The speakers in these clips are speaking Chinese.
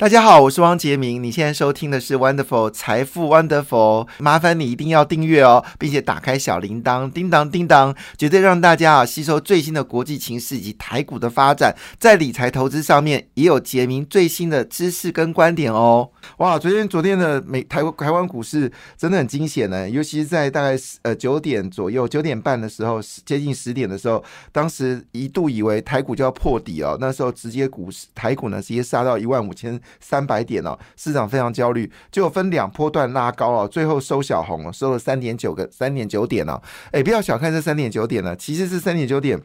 大家好，我是汪杰明。你现在收听的是 Wonderful 财富 Wonderful，麻烦你一定要订阅哦，并且打开小铃铛，叮当叮当，绝对让大家啊吸收最新的国际情势以及台股的发展，在理财投资上面也有杰明最新的知识跟观点哦。哇，昨天昨天的美台台湾股市真的很惊险呢，尤其是在大概呃九点左右、九点半的时候，接近十点的时候，当时一度以为台股就要破底哦，那时候直接股市台股呢直接杀到一万五千。三百点哦，市场非常焦虑，就分两波段拉高哦，最后收小红，收了三点九个三点九点哦，哎，不要小看这三点九点呢，其实是三点九点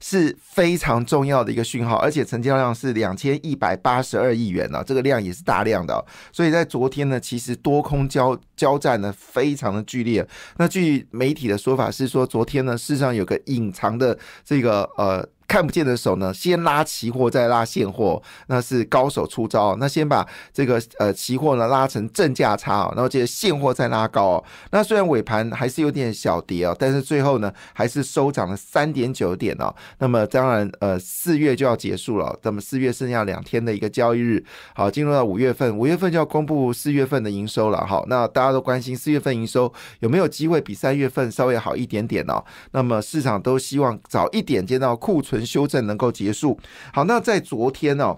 是非常重要的一个讯号，而且成交量是两千一百八十二亿元呢，这个量也是大量的，所以在昨天呢，其实多空交交战呢非常的剧烈。那据媒体的说法是说，昨天呢，事实上有个隐藏的这个呃。看不见的手呢，先拉期货再拉现货，那是高手出招。那先把这个呃期货呢拉成正价差哦，然后接着现货再拉高哦。那虽然尾盘还是有点小跌哦，但是最后呢还是收涨了三点九点哦。那么当然呃四月就要结束了，那么四月剩下两天的一个交易日，好进入到五月份，五月份就要公布四月份的营收了。好，那大家都关心四月份营收有没有机会比三月份稍微好一点点哦？那么市场都希望早一点见到库存。修正能够结束。好，那在昨天呢？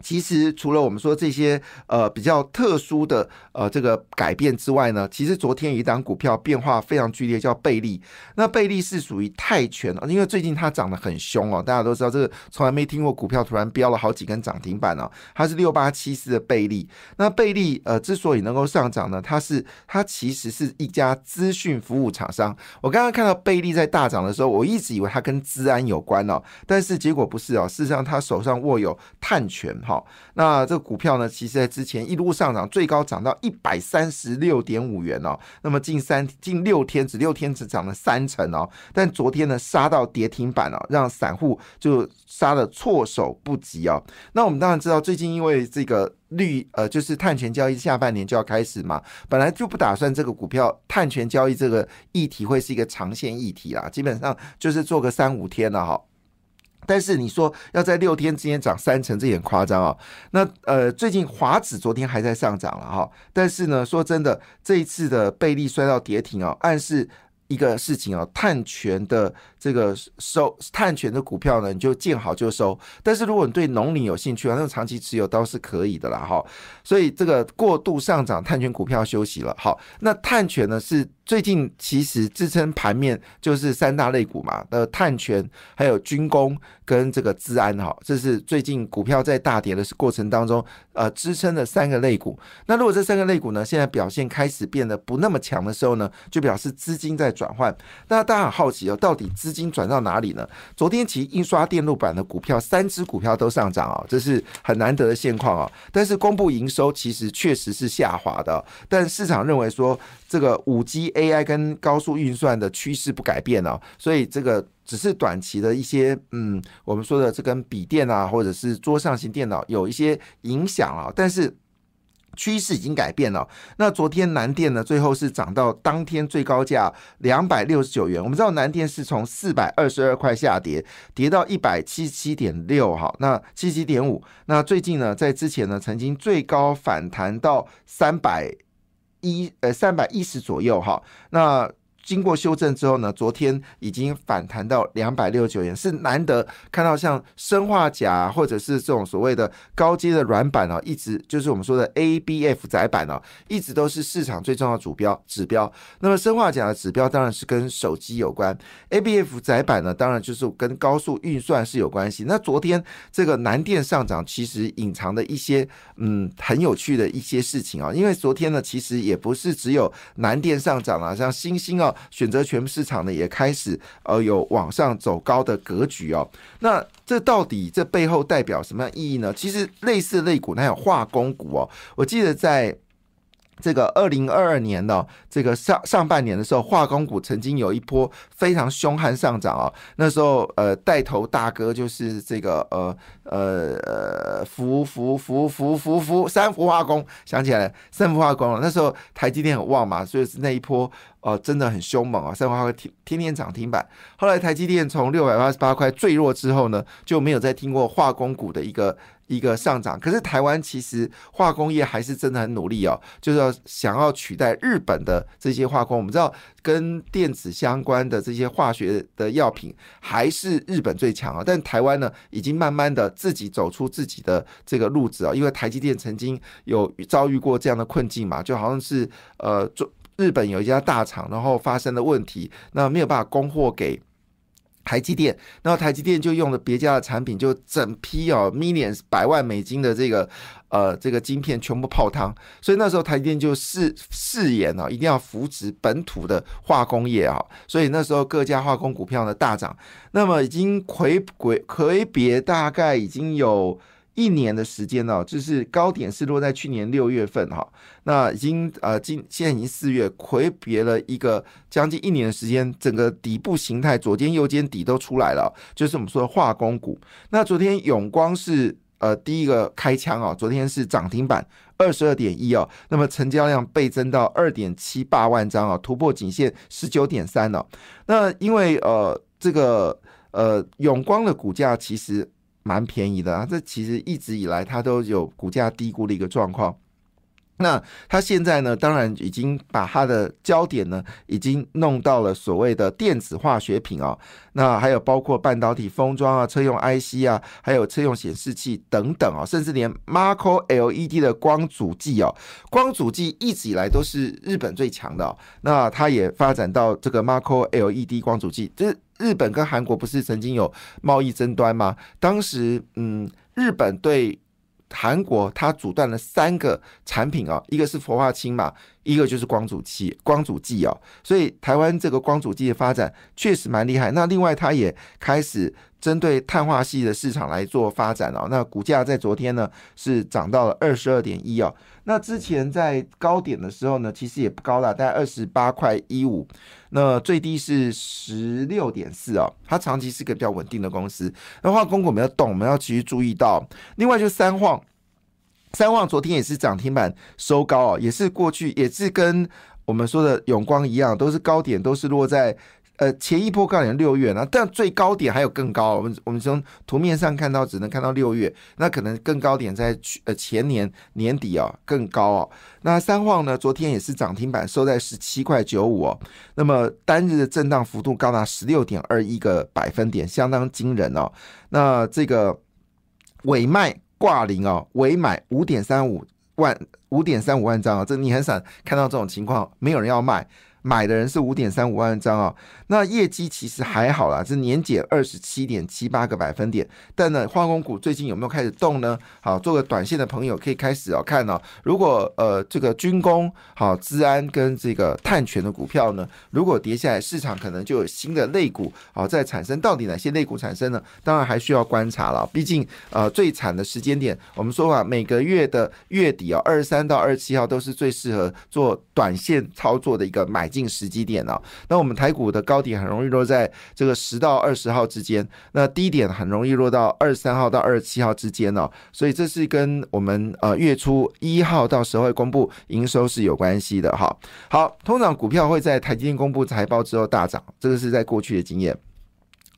其实除了我们说这些呃比较特殊的呃这个改变之外呢，其实昨天一档股票变化非常剧烈，叫贝利。那贝利是属于泰拳因为最近它涨得很凶哦，大家都知道这个从来没听过股票突然飙了好几根涨停板哦。它是六八七四的贝利。那贝利呃之所以能够上涨呢，它是它其实是一家资讯服务厂商。我刚刚看到贝利在大涨的时候，我一直以为它跟资安有关哦，但是结果不是哦，事实上它手上握有碳权。好，那这个股票呢，其实在之前一路上涨，最高涨到一百三十六点五元哦。那么近三近六天，只六天只涨了三成哦。但昨天呢，杀到跌停板哦，让散户就杀的措手不及哦。那我们当然知道，最近因为这个绿呃，就是碳权交易下半年就要开始嘛，本来就不打算这个股票碳权交易这个议题会是一个长线议题啦，基本上就是做个三五天了哈。但是你说要在六天之间涨三成，这也很夸张啊。那呃，最近华指昨天还在上涨了哈，但是呢，说真的，这一次的贝利摔到跌停啊，暗示一个事情啊，碳权的。这个收碳权的股票呢，你就见好就收。但是如果你对农林有兴趣啊，那种长期持有倒是可以的啦，哈。所以这个过度上涨碳权股票休息了。好，那碳权呢是最近其实支撑盘面就是三大类股嘛，呃，碳权还有军工跟这个治安哈，这是最近股票在大跌的过程当中呃支撑的三个类股。那如果这三个类股呢现在表现开始变得不那么强的时候呢，就表示资金在转换。那大家很好奇哦，到底资金转到哪里呢？昨天其印刷电路板的股票，三只股票都上涨啊，这是很难得的现况啊。但是公布营收其实确实是下滑的，但市场认为说这个五 G AI 跟高速运算的趋势不改变哦，所以这个只是短期的一些嗯，我们说的这跟笔电啊，或者是桌上型电脑有一些影响啊，但是。趋势已经改变了。那昨天南电呢，最后是涨到当天最高价两百六十九元。我们知道南电是从四百二十二块下跌，跌到一百七十七点六，哈，那七七点五。那最近呢，在之前呢，曾经最高反弹到三百一，呃，三百一十左右，哈，那。经过修正之后呢，昨天已经反弹到两百六十九元，是难得看到像生化钾或者是这种所谓的高阶的软板哦，一直就是我们说的 ABF 窄板哦，一直都是市场最重要的主标指标。那么生化钾的指标当然是跟手机有关，ABF 窄板呢，当然就是跟高速运算是有关系。那昨天这个南电上涨，其实隐藏的一些嗯很有趣的一些事情啊，因为昨天呢，其实也不是只有南电上涨了，像星星哦。选择权市场呢也开始呃有往上走高的格局哦，那这到底这背后代表什么样意义呢？其实类似类股，那有化工股哦，我记得在。这个二零二二年的这个上上半年的时候，化工股曾经有一波非常凶悍上涨啊。那时候，呃，带头大哥就是这个呃呃呃福福福福福福三福化工，想起来了，三福化工了。那时候台积电很旺嘛，所以是那一波呃真的很凶猛啊，三福化工天天天涨停板。后来台积电从六百八十八块坠落之后呢，就没有再听过化工股的一个。一个上涨，可是台湾其实化工业还是真的很努力哦，就是要想要取代日本的这些化工。我们知道跟电子相关的这些化学的药品还是日本最强啊，但台湾呢已经慢慢的自己走出自己的这个路子啊，因为台积电曾经有遭遇过这样的困境嘛，就好像是呃，日本有一家大厂，然后发生了问题，那没有办法供货给。台积电，然后台积电就用了别家的产品，就整批哦，millions 百万美金的这个呃这个晶片全部泡汤，所以那时候台积电就誓誓言哦，一定要扶植本土的化工业啊，所以那时候各家化工股票呢大涨，那么已经魁魁魁别大概已经有。一年的时间呢，就是高点是落在去年六月份哈，那已经呃今现在已经四月，魁别了一个将近一年的时间，整个底部形态左肩右肩底都出来了，就是我们说的化工股。那昨天永光是呃第一个开枪哦，昨天是涨停板二十二点一哦，那么成交量倍增到二点七八万张啊，突破颈线十九点三了。那因为呃这个呃永光的股价其实。蛮便宜的啊，这其实一直以来它都有股价低估的一个状况。那它现在呢，当然已经把它的焦点呢，已经弄到了所谓的电子化学品啊，那还有包括半导体封装啊、车用 IC 啊，还有车用显示器等等啊，甚至连 Marco LED 的光阻剂哦，光阻剂一直以来都是日本最强的，那它也发展到这个 Marco LED 光阻剂，这。日本跟韩国不是曾经有贸易争端吗？当时，嗯，日本对韩国，它阻断了三个产品啊，一个是氟化氢嘛，一个就是光阻器、光阻剂哦。所以台湾这个光阻剂的发展确实蛮厉害。那另外，它也开始。针对碳化系的市场来做发展哦，那股价在昨天呢是涨到了二十二点一哦，那之前在高点的时候呢，其实也不高了，大概二十八块一五，那最低是十六点四哦，它长期是个比较稳定的公司。那化工股没有动，我们要继续注意到。另外就三晃，三旺昨天也是涨停板收高哦，也是过去也是跟我们说的永光一样，都是高点都是落在。呃，前一波高点六月呢，但最高点还有更高。我们我们从图面上看到，只能看到六月，那可能更高点在去呃前年年底啊更高哦。那三旺呢，昨天也是涨停板，收在十七块九五哦。那么单日的震荡幅度高达十六点二一个百分点，相当惊人哦。那这个尾卖挂零哦，尾买五点三五万五点三五万张啊，这你很少看到这种情况，没有人要卖。买的人是五点三五万张啊，那业绩其实还好啦，是年减二十七点七八个百分点。但呢，化工股最近有没有开始动呢？好，做个短线的朋友可以开始哦看哦。如果呃这个军工好、资安跟这个碳权的股票呢，如果跌下来，市场可能就有新的类股好在产生。到底哪些类股产生呢？当然还需要观察了。毕竟呃最惨的时间点，我们说啊，每个月的月底啊，二十三到二十七号都是最适合做短线操作的一个买。近十几点哦，那我们台股的高点很容易落在这个十到二十号之间，那低点很容易落到二十三号到二十七号之间哦，所以这是跟我们呃月初一号到时候会公布营收是有关系的哈。好，通常股票会在台积电公布财报之后大涨，这个是在过去的经验。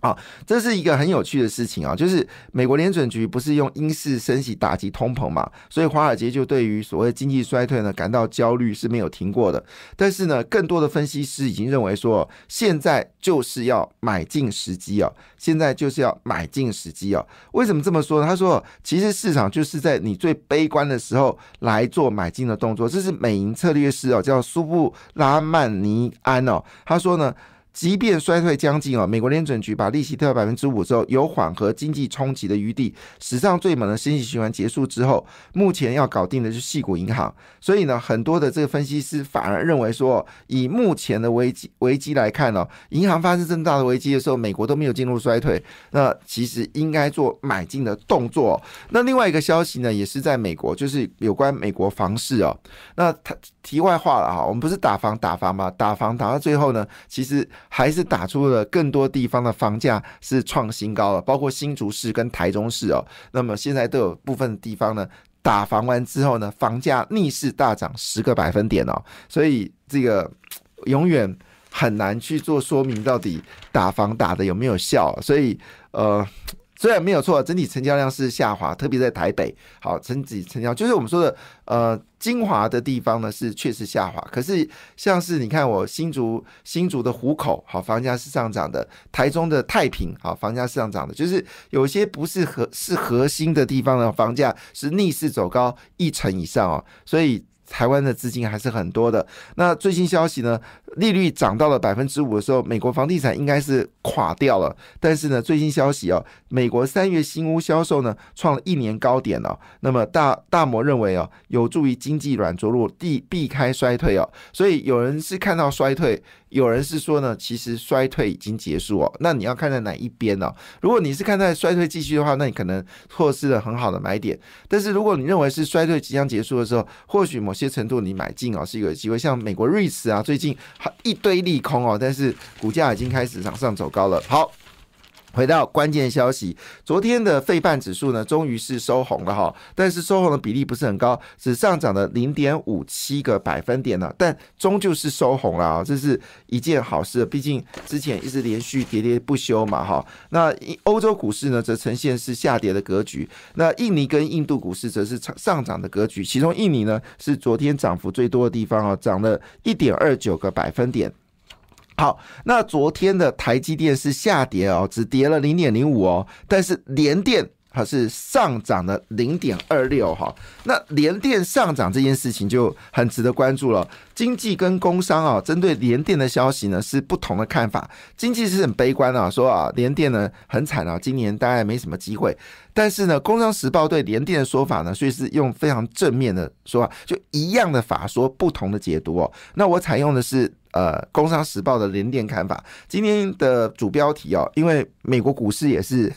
啊，这是一个很有趣的事情啊，就是美国联准局不是用英式升息打击通膨嘛，所以华尔街就对于所谓经济衰退呢感到焦虑是没有停过的。但是呢，更多的分析师已经认为说，现在就是要买进时机啊，现在就是要买进时机啊。为什么这么说呢？他说，其实市场就是在你最悲观的时候来做买进的动作。这是美银策略师哦，叫苏布拉曼尼安哦，他说呢。即便衰退将近哦，美国联准局把利息调百分之五之后，有缓和经济冲击的余地。史上最猛的升息循环结束之后，目前要搞定的是细股银行。所以呢，很多的这个分析师反而认为说，以目前的危机危机来看呢，银行发生这么大的危机的时候，美国都没有进入衰退，那其实应该做买进的动作。那另外一个消息呢，也是在美国，就是有关美国房市哦。那他题外话了哈，我们不是打房打房吗？打房打到最后呢，其实。还是打出了更多地方的房价是创新高了，包括新竹市跟台中市哦。那么现在都有部分地方呢，打房完之后呢，房价逆势大涨十个百分点哦。所以这个 永远很难去做说明，到底打房打的有没有效。所以呃。虽然没有错，整体成交量是下滑，特别在台北。好，整体成交就是我们说的，呃，精华的地方呢是确实下滑。可是像是你看，我新竹新竹的湖口，好，房价是上涨的；台中的太平，好，房价是上涨的。就是有些不是核是核心的地方的房价是逆势走高一成以上哦，所以。台湾的资金还是很多的。那最新消息呢？利率涨到了百分之五的时候，美国房地产应该是垮掉了。但是呢，最新消息哦，美国三月新屋销售呢创了一年高点哦。那么大大摩认为哦，有助于经济软着陆，避避开衰退哦。所以有人是看到衰退。有人是说呢，其实衰退已经结束哦。那你要看在哪一边哦？如果你是看在衰退继续的话，那你可能错失了很好的买点。但是如果你认为是衰退即将结束的时候，或许某些程度你买进哦是有机会。像美国瑞士啊，最近一堆利空哦，但是股价已经开始往上走高了。好。回到关键消息，昨天的费半指数呢，终于是收红了哈，但是收红的比例不是很高，只上涨了零点五七个百分点呢，但终究是收红了啊，这是一件好事，毕竟之前一直连续喋喋不休嘛哈。那欧洲股市呢，则呈现是下跌的格局，那印尼跟印度股市则是上涨的格局，其中印尼呢是昨天涨幅最多的地方啊，涨了一点二九个百分点。好，那昨天的台积电是下跌哦，只跌了零点零五哦，但是联电它是上涨了零点二六哈。那联电上涨这件事情就很值得关注了。经济跟工商啊，针对联电的消息呢是不同的看法。经济是很悲观啊，说啊联电呢很惨啊，今年大概没什么机会。但是呢，工商时报对联电的说法呢，所以是用非常正面的说法，就一样的法说不同的解读哦。那我采用的是。呃，《工商时报》的联电看法，今天的主标题哦，因为美国股市也是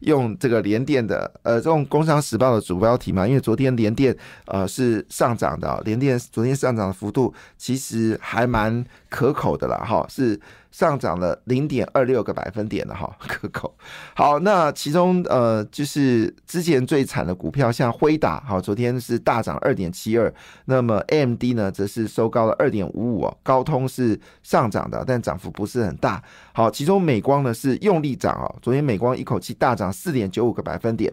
用这个联电的，呃，这种《工商时报》的主标题嘛，因为昨天联电呃是上涨的，联电昨天上涨的幅度其实还蛮可口的啦，哈，是。上涨了零点二六个百分点的哈，可口。好，那其中呃，就是之前最惨的股票，像辉达，好，昨天是大涨二点七二。那么 AMD 呢，则是收高了二点五五哦。高通是上涨的，但涨幅不是很大。好，其中美光呢是用力涨哦，昨天美光一口气大涨四点九五个百分点。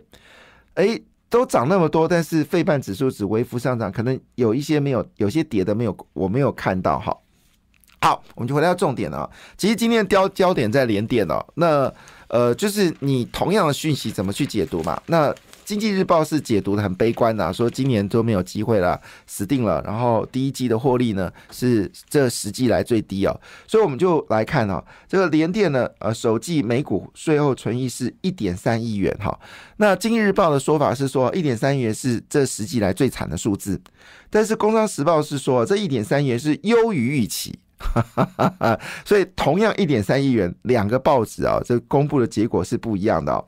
哎，都涨那么多，但是费半指数只微幅上涨，可能有一些没有，有些跌的没有，我没有看到哈。好，我们就回到重点了。其实今天的焦焦点在连电哦，那呃，就是你同样的讯息怎么去解读嘛？那经济日报是解读的很悲观的，说今年都没有机会了，死定了。然后第一季的获利呢是这十季来最低哦，所以我们就来看哦，这个联电呢，呃，首季每股税后存益是一点三亿元哈。那经济日报的说法是说一点三亿元是这十季来最惨的数字，但是工商时报是说这一点三亿元是优于预期。哈哈哈所以同样一点三亿元，两个报纸啊，这公布的结果是不一样的哦。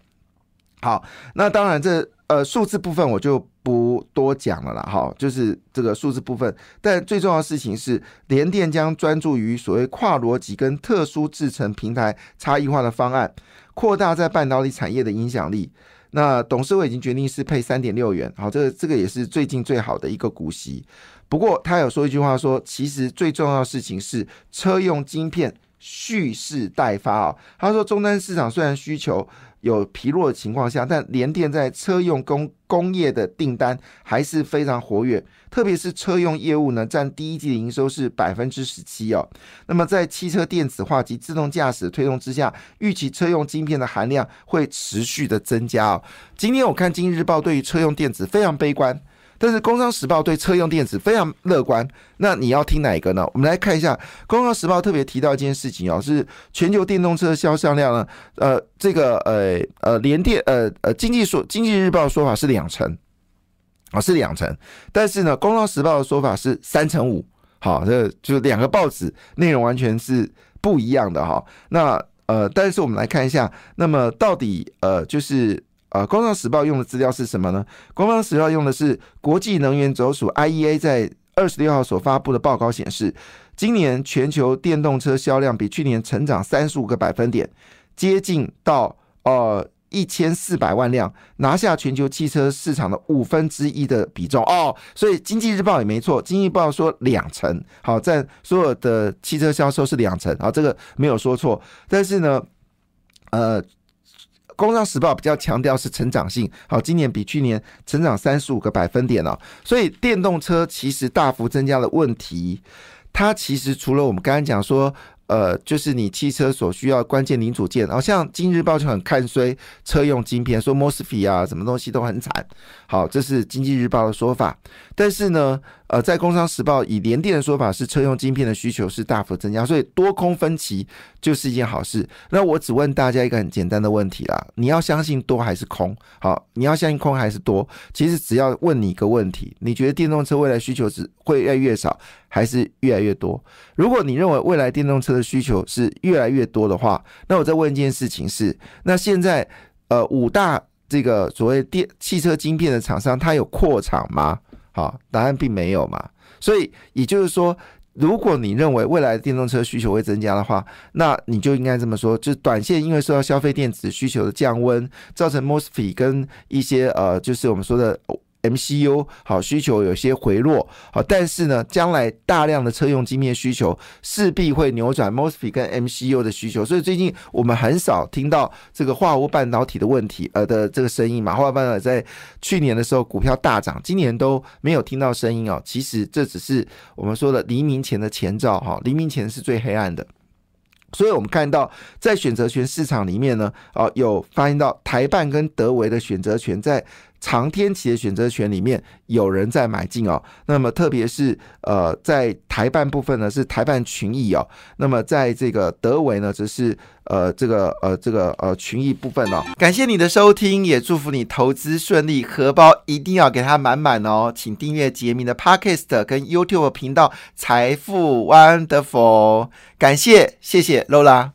好，那当然这呃数字部分我就不多讲了啦。哈，就是这个数字部分，但最重要的事情是，联电将专注于所谓跨逻辑跟特殊制成平台差异化的方案，扩大在半导体产业的影响力。那董事会已经决定是配三点六元，好，这个这个也是最近最好的一个股息。不过他有说一句话，说其实最重要的事情是车用晶片蓄势待发啊。他说，终端市场虽然需求有疲弱的情况下，但联电在车用工工业的订单还是非常活跃，特别是车用业务呢，占第一季的营收是百分之十七哦。那么在汽车电子化及自动驾驶推动之下，预期车用晶片的含量会持续的增加哦。今天我看《今日报》对于车用电子非常悲观。但是《工商时报》对车用电子非常乐观，那你要听哪一个呢？我们来看一下，《工商时报》特别提到一件事情哦，是全球电动车销售量呢，呃，这个呃呃联电呃呃经济说经济日报说法是两成，啊是两成，但是呢，《工商时报》的说法是三成五，好，这就两个报纸内容完全是不一样的哈。那呃，但是我们来看一下，那么到底呃就是。呃，《工商时报》用的资料是什么呢？《工商时报》用的是国际能源总署 IEA 在二十六号所发布的报告显示，今年全球电动车销量比去年成长三十五个百分点，接近到呃一千四百万辆，拿下全球汽车市场的五分之一的比重哦。所以经济日报也没错，经济日报说两成，好，占所有的汽车销售是两成，好，这个没有说错。但是呢，呃。工商时报比较强调是成长性，好，今年比去年成长三十五个百分点哦，所以电动车其实大幅增加的问题，它其实除了我们刚刚讲说。呃，就是你汽车所需要关键零组件，好像《今日报》就很看衰车用晶片，说 m o s f e 啊，什么东西都很惨。好，这是《经济日报》的说法。但是呢，呃，在《工商时报》以联电的说法是车用晶片的需求是大幅增加，所以多空分歧就是一件好事。那我只问大家一个很简单的问题啦：你要相信多还是空？好，你要相信空还是多？其实只要问你一个问题：你觉得电动车未来需求只会越来越少？还是越来越多。如果你认为未来电动车的需求是越来越多的话，那我再问一件事情是：那现在呃五大这个所谓电汽车晶片的厂商，它有扩厂吗？啊，答案并没有嘛。所以也就是说，如果你认为未来的电动车需求会增加的话，那你就应该这么说：，就是短线因为受到消费电子需求的降温，造成 mosfet 跟一些呃，就是我们说的。MCU 好需求有些回落好，但是呢，将来大量的车用晶片需求势必会扭转 mosfet 跟 MCU 的需求，所以最近我们很少听到这个化合物半导体的问题呃的这个声音嘛。化合物半导体在去年的时候股票大涨，今年都没有听到声音哦。其实这只是我们说的黎明前的前兆哈，黎明前是最黑暗的。所以我们看到在选择权市场里面呢，啊，有发现到台办跟德维的选择权在。长天期的选择权里面有人在买进哦，那么特别是呃在台办部分呢是台办群益哦，那么在这个德维呢则是呃这个呃这个呃群益部分哦。感谢你的收听，也祝福你投资顺利，荷包一定要给它满满哦。请订阅杰明的 Podcast 跟 YouTube 频道财富 Wonderful，感谢谢谢 Lola。